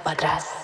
para atrás?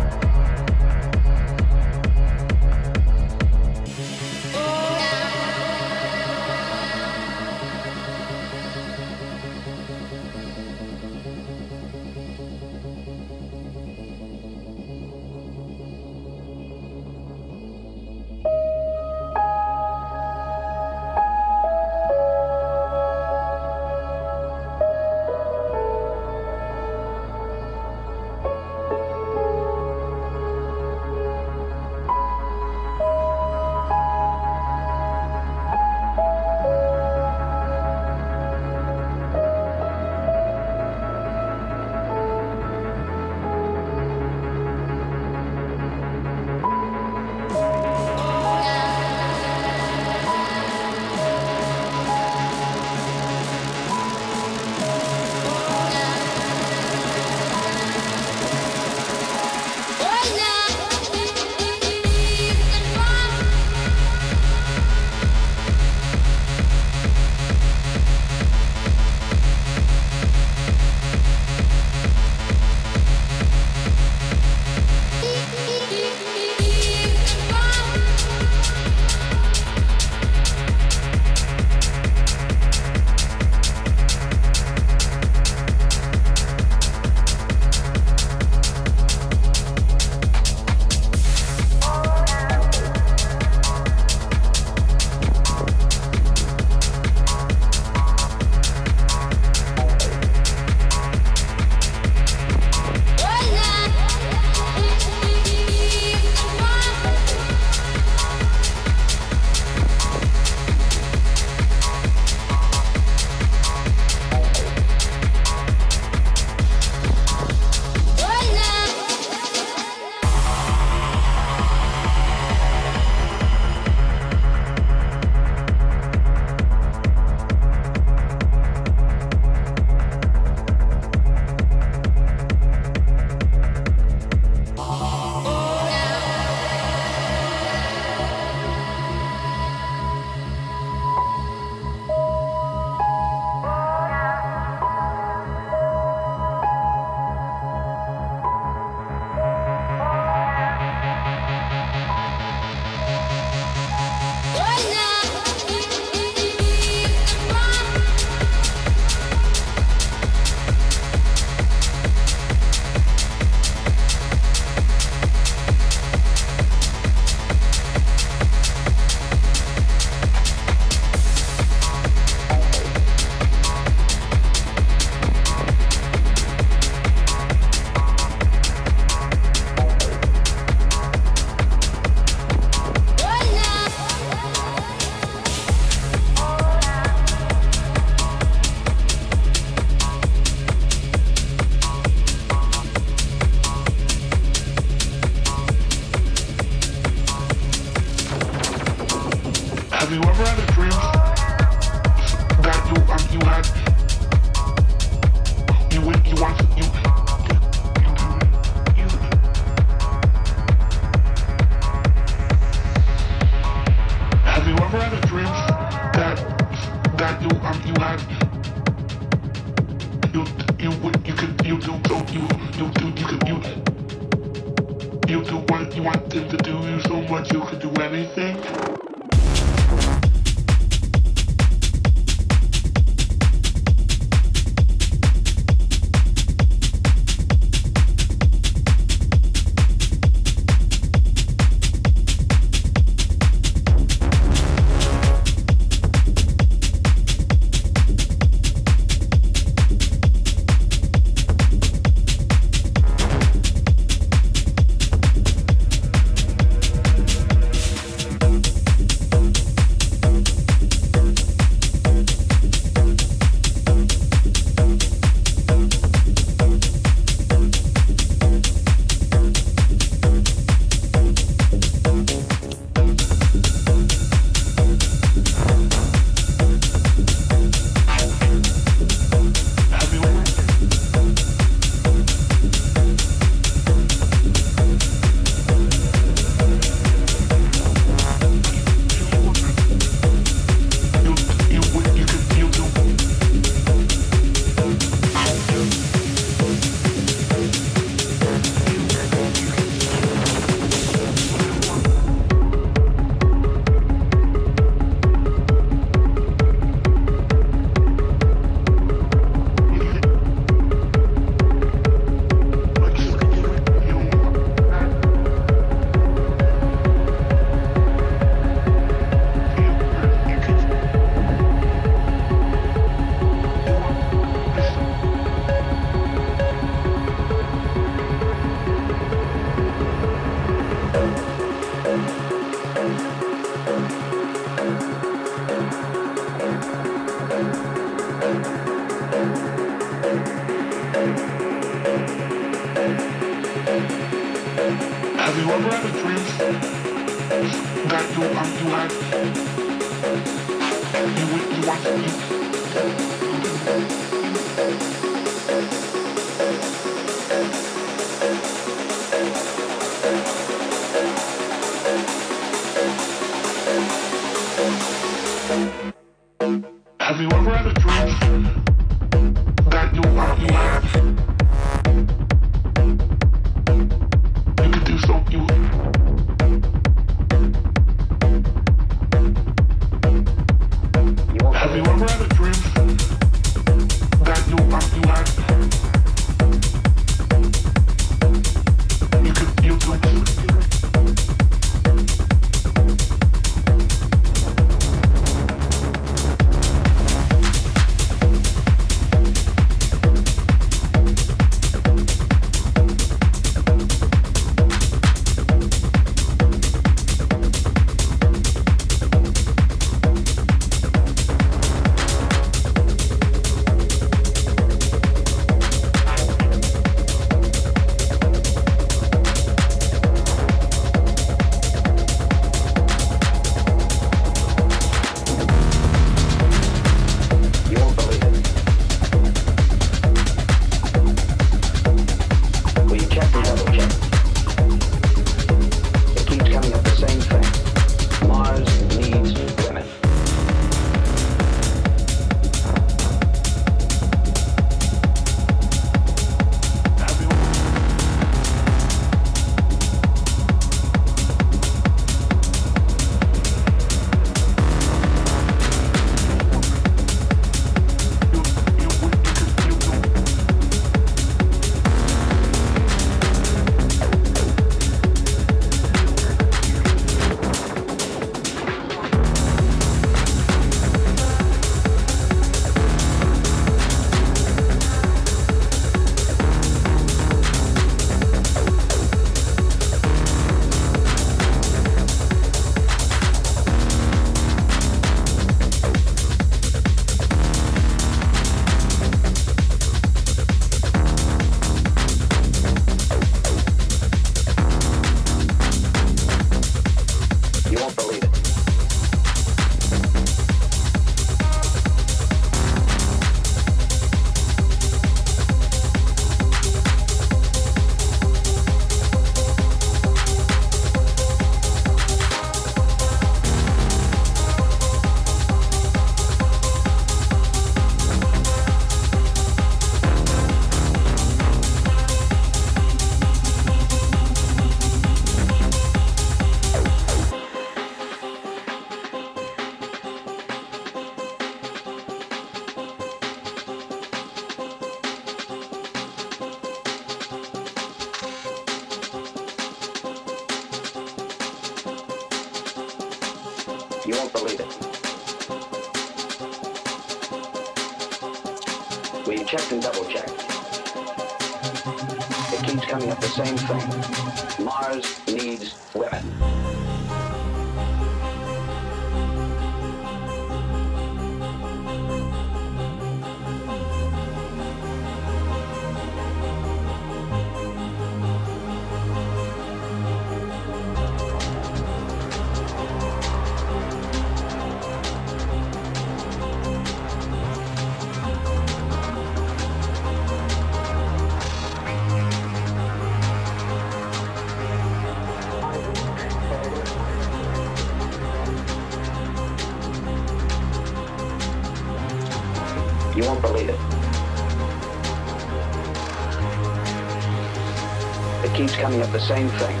The same thing.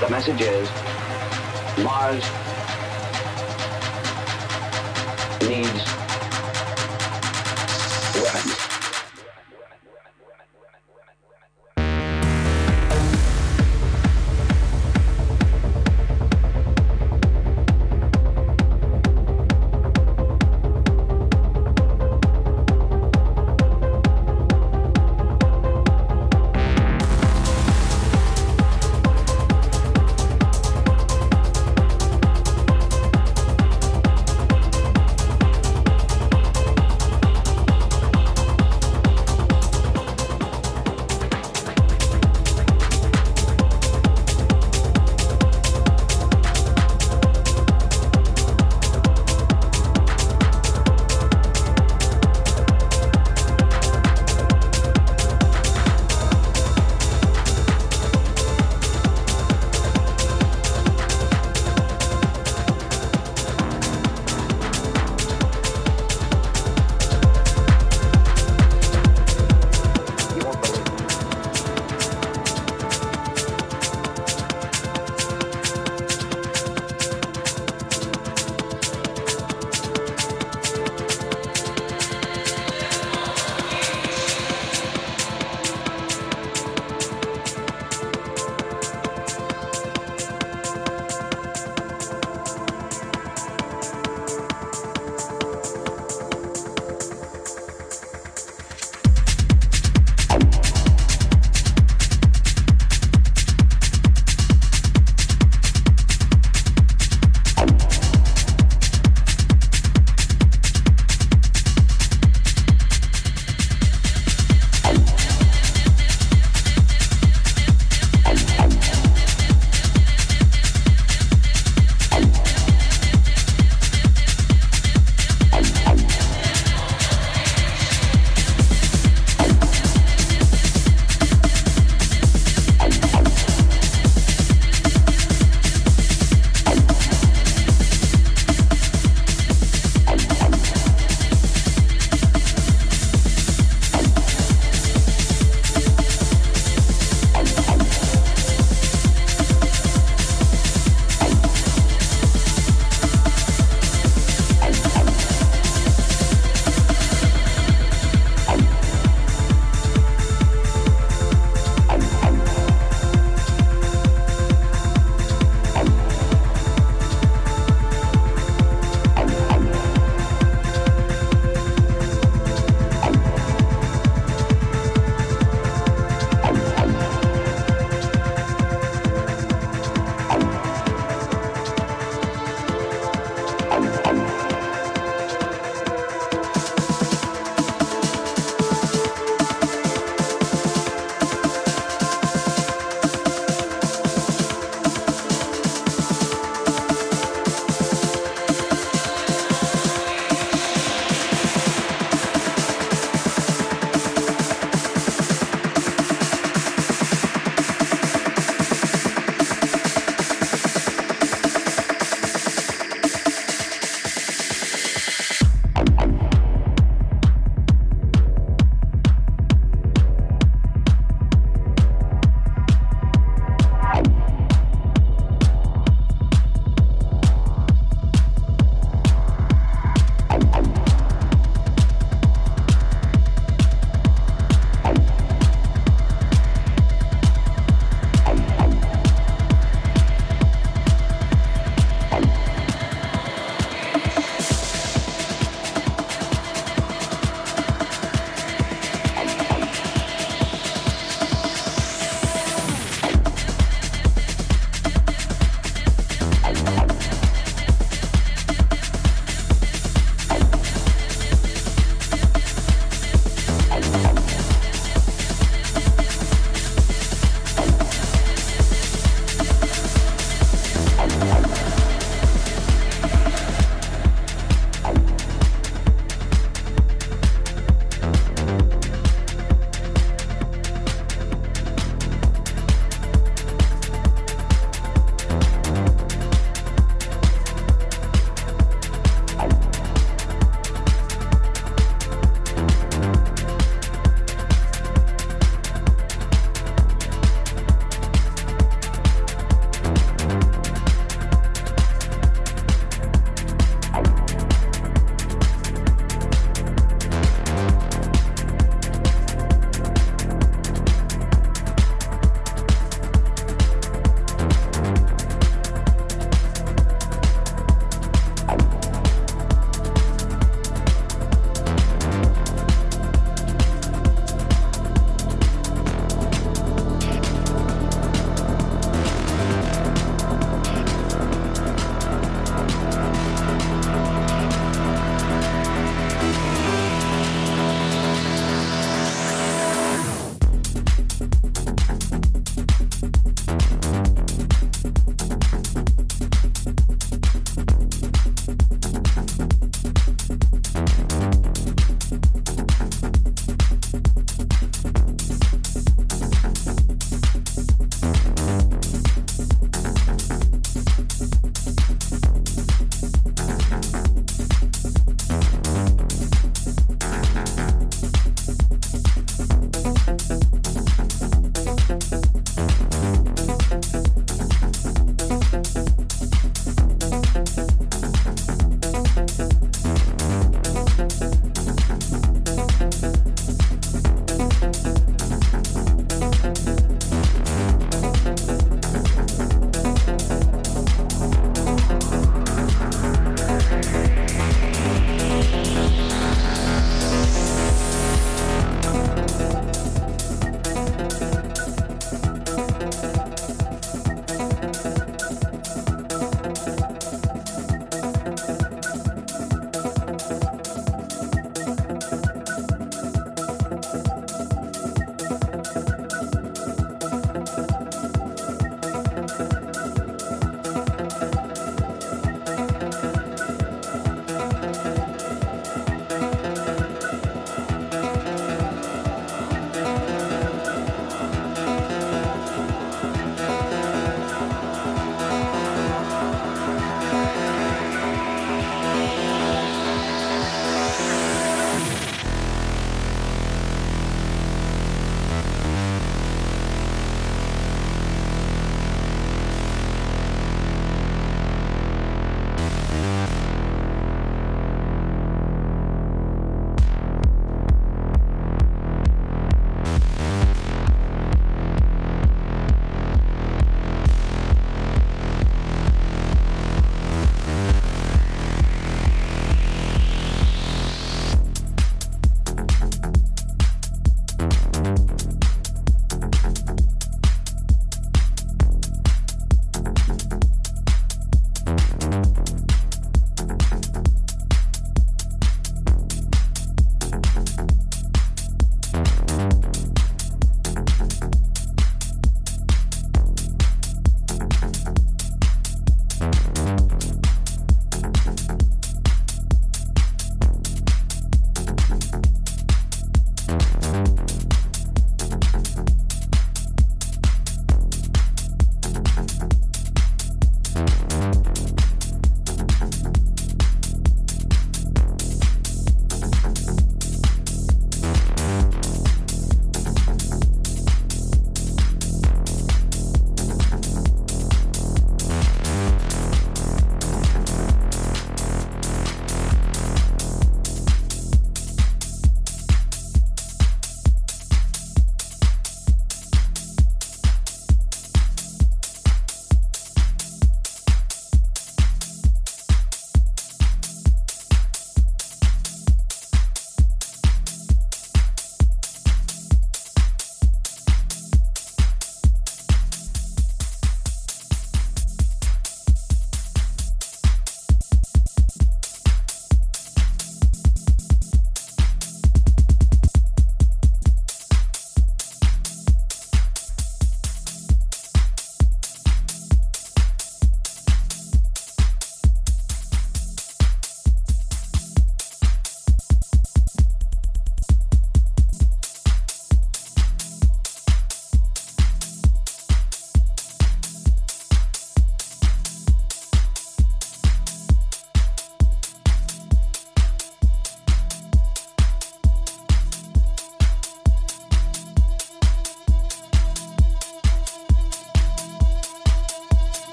The message is Mars